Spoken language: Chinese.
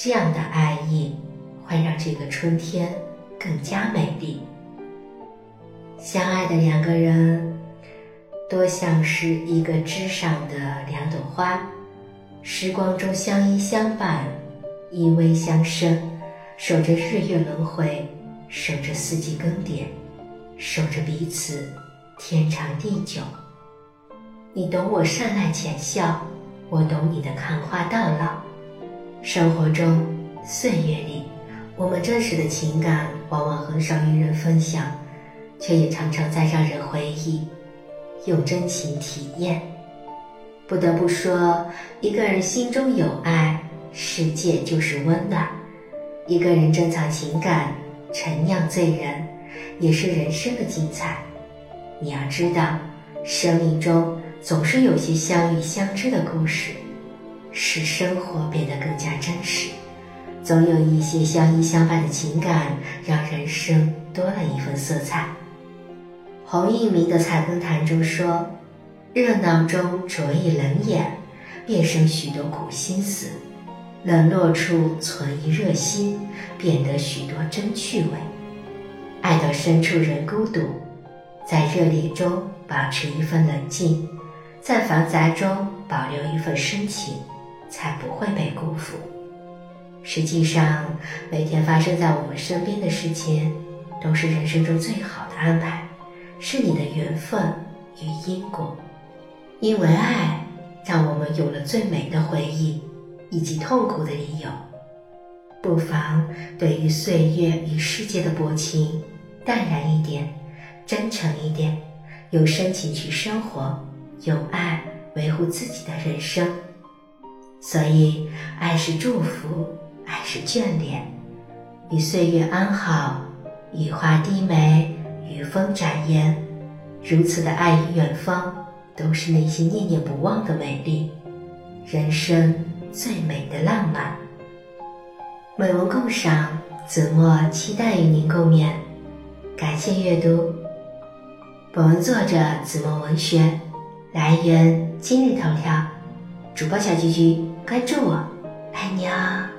这样的爱意会让这个春天更加美丽。相爱的两个人，多像是一个枝上的两朵花，时光中相依相伴，依偎相生，守着日月轮回，守着四季更迭，守着彼此天长地久。你懂我善籁浅笑，我懂你的看花到老。生活中，岁月里，我们真实的情感往往很少与人分享。却也常常在让人回忆，用真情体验。不得不说，一个人心中有爱，世界就是温暖；一个人珍藏情感，陈酿醉人，也是人生的精彩。你要知道，生命中总是有些相遇相知的故事，使生活变得更加真实；总有一些相依相伴的情感，让人生多了一份色彩。洪应明的《菜根谭》中说：“热闹中着一冷眼，便生许多苦心思；冷落处存一热心，便得许多真趣味。爱到深处人孤独，在热烈中保持一份冷静，在繁杂中保留一份深情，才不会被辜负。实际上，每天发生在我们身边的事情，都是人生中最好的安排。”是你的缘分与因果，因为爱，让我们有了最美的回忆，以及痛苦的理由。不妨对于岁月与世界的薄情，淡然一点，真诚一点，用深情去生活，用爱维护自己的人生。所以，爱是祝福，爱是眷恋，与岁月安好，雨花低眉。与风展颜，如此的爱与远方，都是内心念念不忘的美丽，人生最美的浪漫。美文共赏，子墨期待与您共勉，感谢阅读。本文作者子墨文学，来源今日头条，主播小菊菊，关注我，爱你哦。